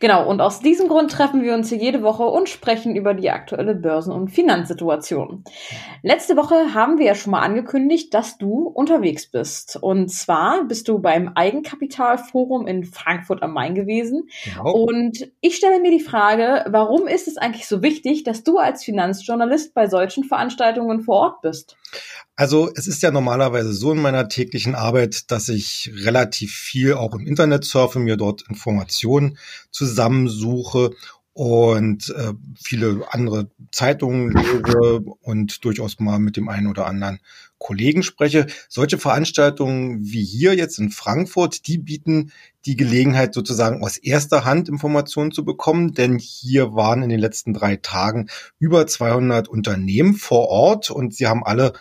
Genau, und aus diesem Grund treffen wir uns hier jede Woche und sprechen über die aktuelle Börsen- und Finanzsituation. Letzte Woche haben wir ja schon mal angekündigt, dass du unterwegs bist. Und zwar bist du beim Eigenkapitalforum in Frankfurt am Main gewesen. Genau. Und ich stelle mir die Frage, warum ist es eigentlich so wichtig, dass du als Finanzjournalist bei solchen Veranstaltungen vor Ort bist? Also es ist ja normalerweise so in meiner täglichen Arbeit, dass ich relativ viel auch im Internet surfe, mir dort Informationen zusammensuche und äh, viele andere Zeitungen lese und durchaus mal mit dem einen oder anderen Kollegen spreche. Solche Veranstaltungen wie hier jetzt in Frankfurt, die bieten die Gelegenheit sozusagen aus erster Hand Informationen zu bekommen, denn hier waren in den letzten drei Tagen über 200 Unternehmen vor Ort und sie haben alle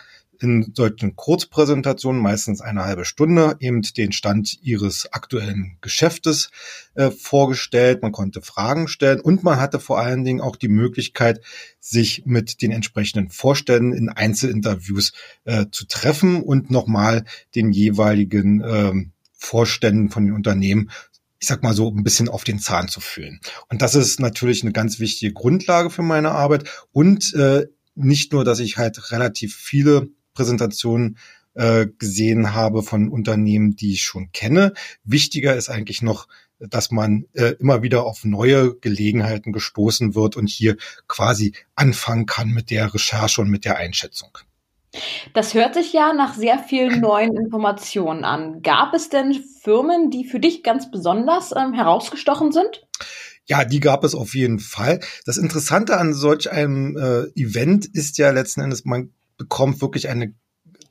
in solchen Kurzpräsentationen, meistens eine halbe Stunde, eben den Stand ihres aktuellen Geschäftes äh, vorgestellt. Man konnte Fragen stellen und man hatte vor allen Dingen auch die Möglichkeit, sich mit den entsprechenden Vorständen in Einzelinterviews äh, zu treffen und nochmal den jeweiligen äh, Vorständen von den Unternehmen ich sag mal so, ein bisschen auf den Zahn zu fühlen. Und das ist natürlich eine ganz wichtige Grundlage für meine Arbeit. Und äh, nicht nur, dass ich halt relativ viele Präsentationen äh, gesehen habe von Unternehmen, die ich schon kenne. Wichtiger ist eigentlich noch, dass man äh, immer wieder auf neue Gelegenheiten gestoßen wird und hier quasi anfangen kann mit der Recherche und mit der Einschätzung. Das hört sich ja nach sehr vielen neuen Informationen an. Gab es denn Firmen, die für dich ganz besonders ähm, herausgestochen sind? Ja, die gab es auf jeden Fall. Das Interessante an solch einem äh, Event ist ja letzten Endes, man bekommt wirklich eine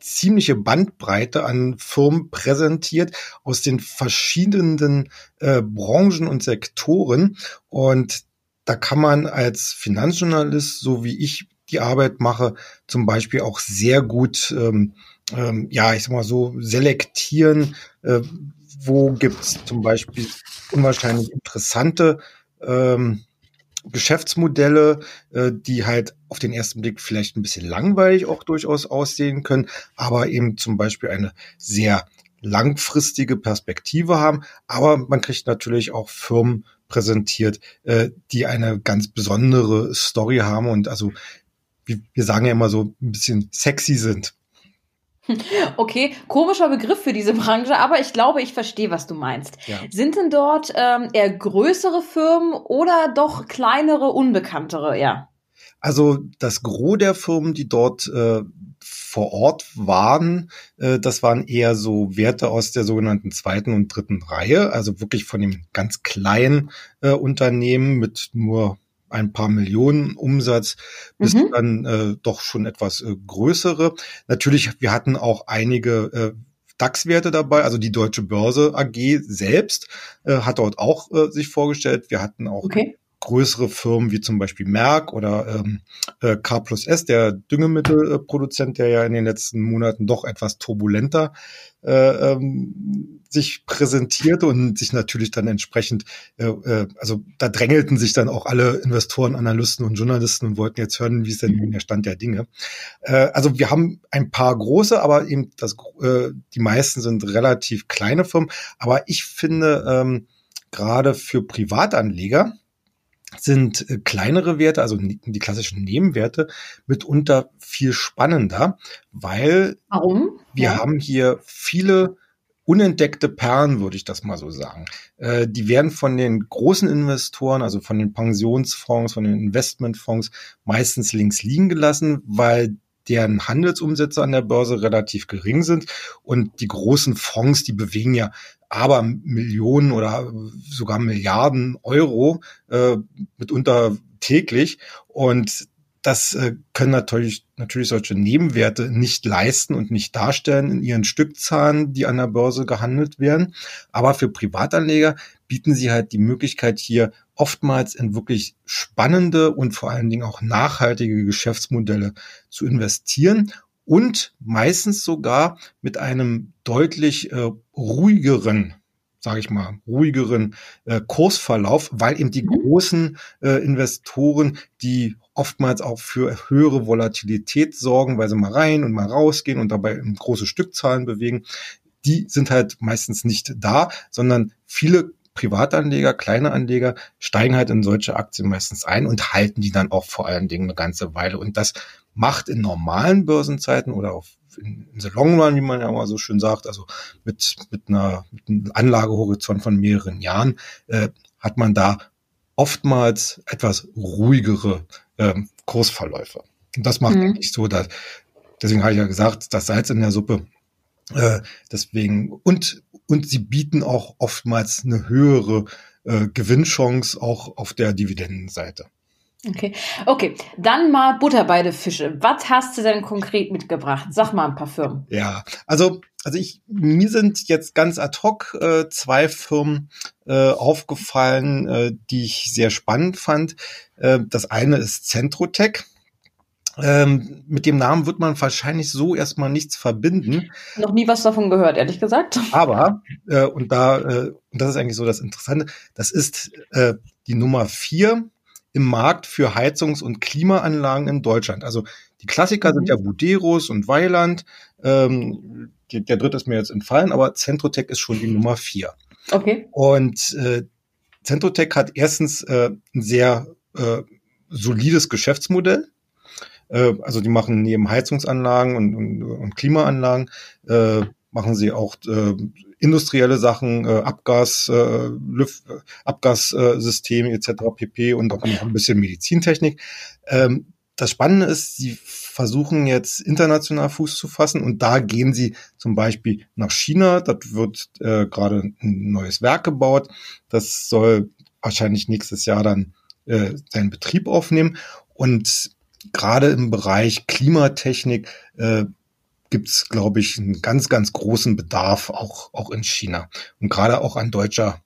ziemliche Bandbreite an Firmen präsentiert aus den verschiedenen äh, Branchen und Sektoren. Und da kann man als Finanzjournalist, so wie ich die Arbeit mache, zum Beispiel auch sehr gut, ähm, ähm, ja, ich sag mal so, selektieren, äh, wo gibt's zum Beispiel unwahrscheinlich interessante ähm, Geschäftsmodelle, äh, die halt auf den ersten Blick vielleicht ein bisschen langweilig auch durchaus aussehen können, aber eben zum Beispiel eine sehr langfristige Perspektive haben. Aber man kriegt natürlich auch Firmen präsentiert, äh, die eine ganz besondere Story haben und also, wie wir sagen ja immer so, ein bisschen sexy sind. Okay, komischer Begriff für diese Branche, aber ich glaube, ich verstehe, was du meinst. Ja. Sind denn dort ähm, eher größere Firmen oder doch kleinere, unbekanntere, ja? Also das Gros der Firmen, die dort äh, vor Ort waren, äh, das waren eher so Werte aus der sogenannten zweiten und dritten Reihe, also wirklich von dem ganz kleinen äh, Unternehmen mit nur ein paar Millionen Umsatz bis mhm. dann äh, doch schon etwas äh, größere. Natürlich, wir hatten auch einige äh, DAX-Werte dabei, also die Deutsche Börse AG selbst äh, hat dort auch äh, sich vorgestellt. Wir hatten auch okay. Größere Firmen wie zum Beispiel Merck oder ähm, äh, K plus S, der Düngemittelproduzent, der ja in den letzten Monaten doch etwas turbulenter äh, ähm, sich präsentierte und sich natürlich dann entsprechend, äh, äh, also da drängelten sich dann auch alle Investoren, Analysten und Journalisten und wollten jetzt hören, wie ist denn der Stand der Dinge. Äh, also wir haben ein paar große, aber eben das, äh, die meisten sind relativ kleine Firmen. Aber ich finde ähm, gerade für Privatanleger, sind äh, kleinere Werte, also die klassischen Nebenwerte, mitunter viel spannender, weil Warum? wir ja. haben hier viele unentdeckte Perlen, würde ich das mal so sagen. Äh, die werden von den großen Investoren, also von den Pensionsfonds, von den Investmentfonds meistens links liegen gelassen, weil deren Handelsumsätze an der Börse relativ gering sind und die großen Fonds, die bewegen ja aber Millionen oder sogar Milliarden Euro äh, mitunter täglich und das äh, können natürlich, natürlich solche Nebenwerte nicht leisten und nicht darstellen in ihren Stückzahlen, die an der Börse gehandelt werden. Aber für Privatanleger bieten sie halt die Möglichkeit hier oftmals in wirklich spannende und vor allen Dingen auch nachhaltige Geschäftsmodelle zu investieren und meistens sogar mit einem deutlich äh, ruhigeren sage ich mal, ruhigeren äh, Kursverlauf, weil eben die mhm. großen äh, Investoren, die oftmals auch für höhere Volatilität sorgen, weil sie mal rein und mal rausgehen und dabei große Stückzahlen bewegen, die sind halt meistens nicht da, sondern viele Privatanleger, kleine Anleger steigen halt in solche Aktien meistens ein und halten die dann auch vor allen Dingen eine ganze Weile. Und das macht in normalen Börsenzeiten oder auf in, in the long run, wie man ja mal so schön sagt, also mit, mit, einer, mit einem Anlagehorizont von mehreren Jahren, äh, hat man da oftmals etwas ruhigere ähm, Kursverläufe. Und das macht mhm. eigentlich so, dass, deswegen habe ich ja gesagt, das Salz in der Suppe. Äh, deswegen, und und sie bieten auch oftmals eine höhere äh, Gewinnchance auch auf der Dividendenseite. Okay, okay, dann mal Butter bei den Fische. Was hast du denn konkret mitgebracht? Sag mal ein paar Firmen. Ja, also also ich mir sind jetzt ganz ad hoc äh, zwei Firmen äh, aufgefallen, äh, die ich sehr spannend fand. Äh, das eine ist Centrotech. Ähm, mit dem Namen wird man wahrscheinlich so erstmal nichts verbinden. Noch nie was davon gehört, ehrlich gesagt. Aber, äh, und da, äh, und das ist eigentlich so das Interessante, das ist äh, die Nummer vier im Markt für Heizungs- und Klimaanlagen in Deutschland. Also die Klassiker mhm. sind ja Buderus und Weiland. Ähm, die, der dritte ist mir jetzt entfallen, aber Centrotech ist schon die Nummer vier. Okay. Und äh, Centrotech hat erstens äh, ein sehr äh, solides Geschäftsmodell äh, also die machen neben Heizungsanlagen und, und, und Klimaanlagen, äh, machen sie auch äh, industrielle Sachen, äh, Abgas, äh, Lüft, Abgassysteme etc. pp. und auch ein bisschen Medizintechnik. Ähm, das Spannende ist, sie versuchen jetzt international Fuß zu fassen und da gehen sie zum Beispiel nach China. Dort wird äh, gerade ein neues Werk gebaut. Das soll wahrscheinlich nächstes Jahr dann äh, seinen Betrieb aufnehmen. Und gerade im Bereich Klimatechnik äh, gibt es, glaube ich, einen ganz, ganz großen Bedarf auch, auch in China und gerade auch an deutscher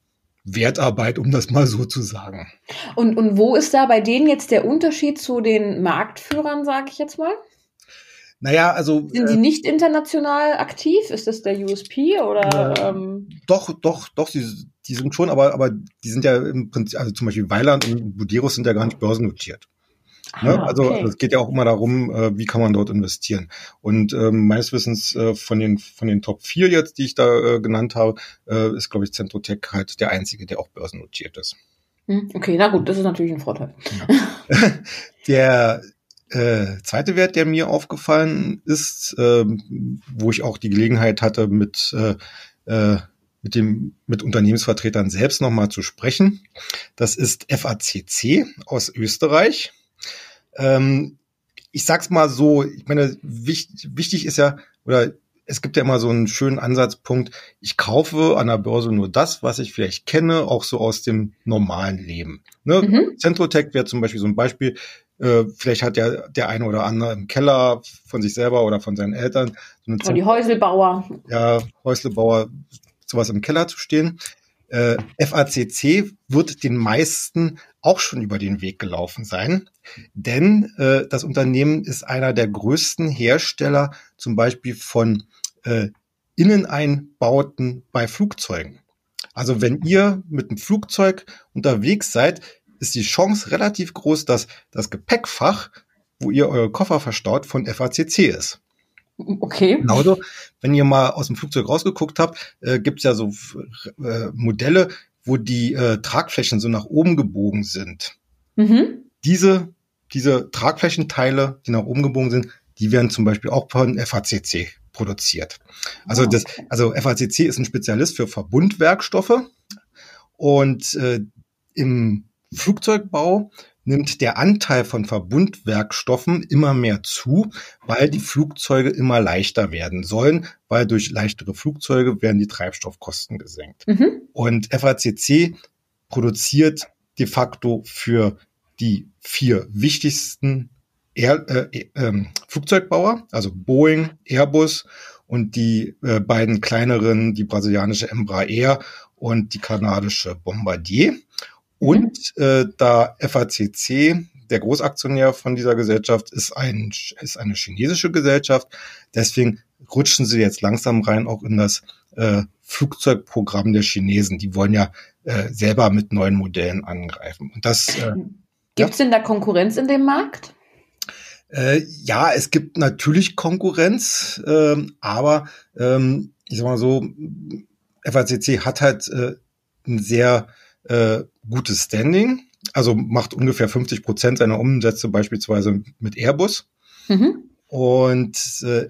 Wertarbeit, um das mal so zu sagen. Und, und wo ist da bei denen jetzt der Unterschied zu den Marktführern, sage ich jetzt mal? Naja, also. Sind sie äh, nicht international aktiv? Ist das der USP oder? Äh, ähm? Doch, doch, doch, die, die sind schon, aber, aber die sind ja im Prinzip, also zum Beispiel Weiland und Buderus sind ja gar nicht börsennotiert. Ne? Ah, also, okay. es geht ja auch immer darum, äh, wie kann man dort investieren. Und ähm, meines Wissens äh, von den von den Top 4 jetzt, die ich da äh, genannt habe, äh, ist, glaube ich, Centrotech halt der einzige, der auch börsennotiert ist. Hm, okay, na gut, das ist natürlich ein Vorteil. Ja. der äh, zweite Wert, der mir aufgefallen ist, äh, wo ich auch die Gelegenheit hatte, mit äh, äh, mit dem mit Unternehmensvertretern selbst nochmal zu sprechen. Das ist FACC aus Österreich. Ähm, ich sag's mal so, ich meine, wichtig, wichtig ist ja, oder es gibt ja immer so einen schönen Ansatzpunkt, ich kaufe an der Börse nur das, was ich vielleicht kenne, auch so aus dem normalen Leben. Ne? Mhm. Centrotech wäre zum Beispiel so ein Beispiel, äh, vielleicht hat ja der eine oder andere im Keller von sich selber oder von seinen Eltern so eine die Häuselbauer. Ja, Häuselbauer, sowas im Keller zu stehen. Äh, FACC wird den meisten auch schon über den Weg gelaufen sein, denn äh, das Unternehmen ist einer der größten Hersteller zum Beispiel von äh, Inneneinbauten bei Flugzeugen. Also wenn ihr mit einem Flugzeug unterwegs seid, ist die Chance relativ groß, dass das Gepäckfach, wo ihr eure Koffer verstaut, von FACC ist. Okay. Genauso, wenn ihr mal aus dem Flugzeug rausgeguckt habt, äh, gibt es ja so äh, Modelle, wo die äh, Tragflächen so nach oben gebogen sind. Mhm. Diese, diese Tragflächenteile, die nach oben gebogen sind, die werden zum Beispiel auch von FACC produziert. Also oh, okay. das, also FACC ist ein Spezialist für Verbundwerkstoffe und äh, im Flugzeugbau nimmt der Anteil von Verbundwerkstoffen immer mehr zu, weil die Flugzeuge immer leichter werden sollen, weil durch leichtere Flugzeuge werden die Treibstoffkosten gesenkt. Mhm. Und FACC produziert de facto für die vier wichtigsten Air, äh, äh, Flugzeugbauer, also Boeing, Airbus und die äh, beiden kleineren, die brasilianische Embraer und die kanadische Bombardier. Und mhm. äh, da FACC der Großaktionär von dieser Gesellschaft ist, ein, ist eine chinesische Gesellschaft. Deswegen rutschen sie jetzt langsam rein auch in das äh, Flugzeugprogramm der Chinesen. Die wollen ja äh, selber mit neuen Modellen angreifen. Und das äh, Gibt es ja. denn da Konkurrenz in dem Markt? Äh, ja, es gibt natürlich Konkurrenz, äh, aber ähm, ich sag mal so, FACC hat halt äh, ein sehr äh, gutes Standing, also macht ungefähr 50 Prozent seiner Umsätze beispielsweise mit Airbus. Mhm. Und äh,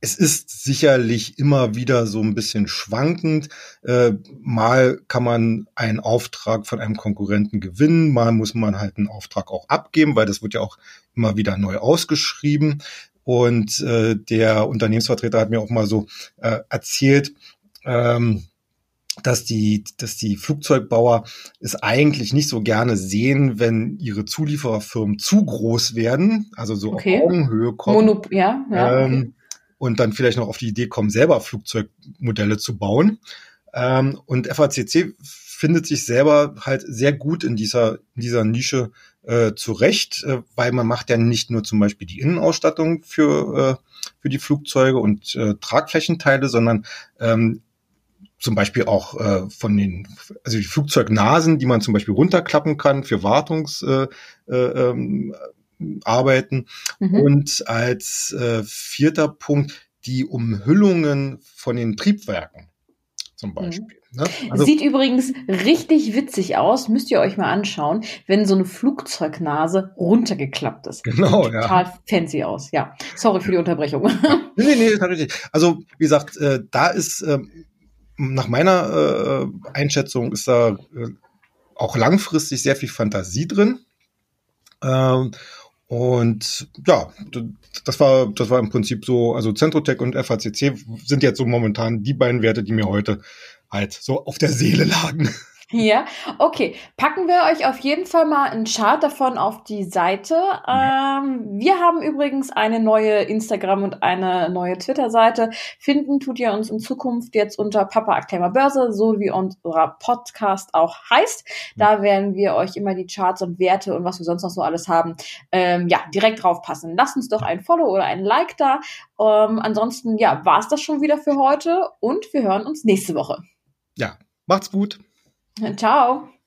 es ist sicherlich immer wieder so ein bisschen schwankend. Äh, mal kann man einen Auftrag von einem Konkurrenten gewinnen, mal muss man halt einen Auftrag auch abgeben, weil das wird ja auch immer wieder neu ausgeschrieben. Und äh, der Unternehmensvertreter hat mir auch mal so äh, erzählt, ähm, dass die, dass die Flugzeugbauer es eigentlich nicht so gerne sehen, wenn ihre Zuliefererfirmen zu groß werden, also so okay. auf Augenhöhe kommen. Monop ja, ja, ähm, okay und dann vielleicht noch auf die Idee kommen, selber Flugzeugmodelle zu bauen. Ähm, und FACC findet sich selber halt sehr gut in dieser, in dieser Nische äh, zurecht, äh, weil man macht ja nicht nur zum Beispiel die Innenausstattung für, äh, für die Flugzeuge und äh, Tragflächenteile, sondern ähm, zum Beispiel auch äh, von den, also die Flugzeugnasen, die man zum Beispiel runterklappen kann für Wartungs, äh, äh, ähm. Mhm. Und als äh, vierter Punkt die Umhüllungen von den Triebwerken zum mhm. Beispiel. Mhm. Ne? Also, Sieht übrigens richtig witzig aus, müsst ihr euch mal anschauen, wenn so eine Flugzeugnase runtergeklappt ist. Genau, Sieht ja. Total fancy aus, ja. Sorry für die Unterbrechung. nee, nee, tatsächlich. Also, wie gesagt, äh, da ist, äh, nach meiner äh, Einschätzung ist da äh, auch langfristig sehr viel Fantasie drin. Ähm, und ja, das war, das war im Prinzip so, also Centrotech und FACC sind jetzt so momentan die beiden Werte, die mir heute halt so auf der Seele lagen. Ja, okay. Packen wir euch auf jeden Fall mal einen Chart davon auf die Seite. Ja. Ähm, wir haben übrigens eine neue Instagram- und eine neue Twitter-Seite. Finden tut ihr uns in Zukunft jetzt unter Papa Aktimer Börse, so wie unser Podcast auch heißt. Da werden wir euch immer die Charts und Werte und was wir sonst noch so alles haben, ähm, ja, direkt drauf passen. Lasst uns doch ein Follow oder ein Like da. Ähm, ansonsten, ja, war's das schon wieder für heute und wir hören uns nächste Woche. Ja, macht's gut. Ciao.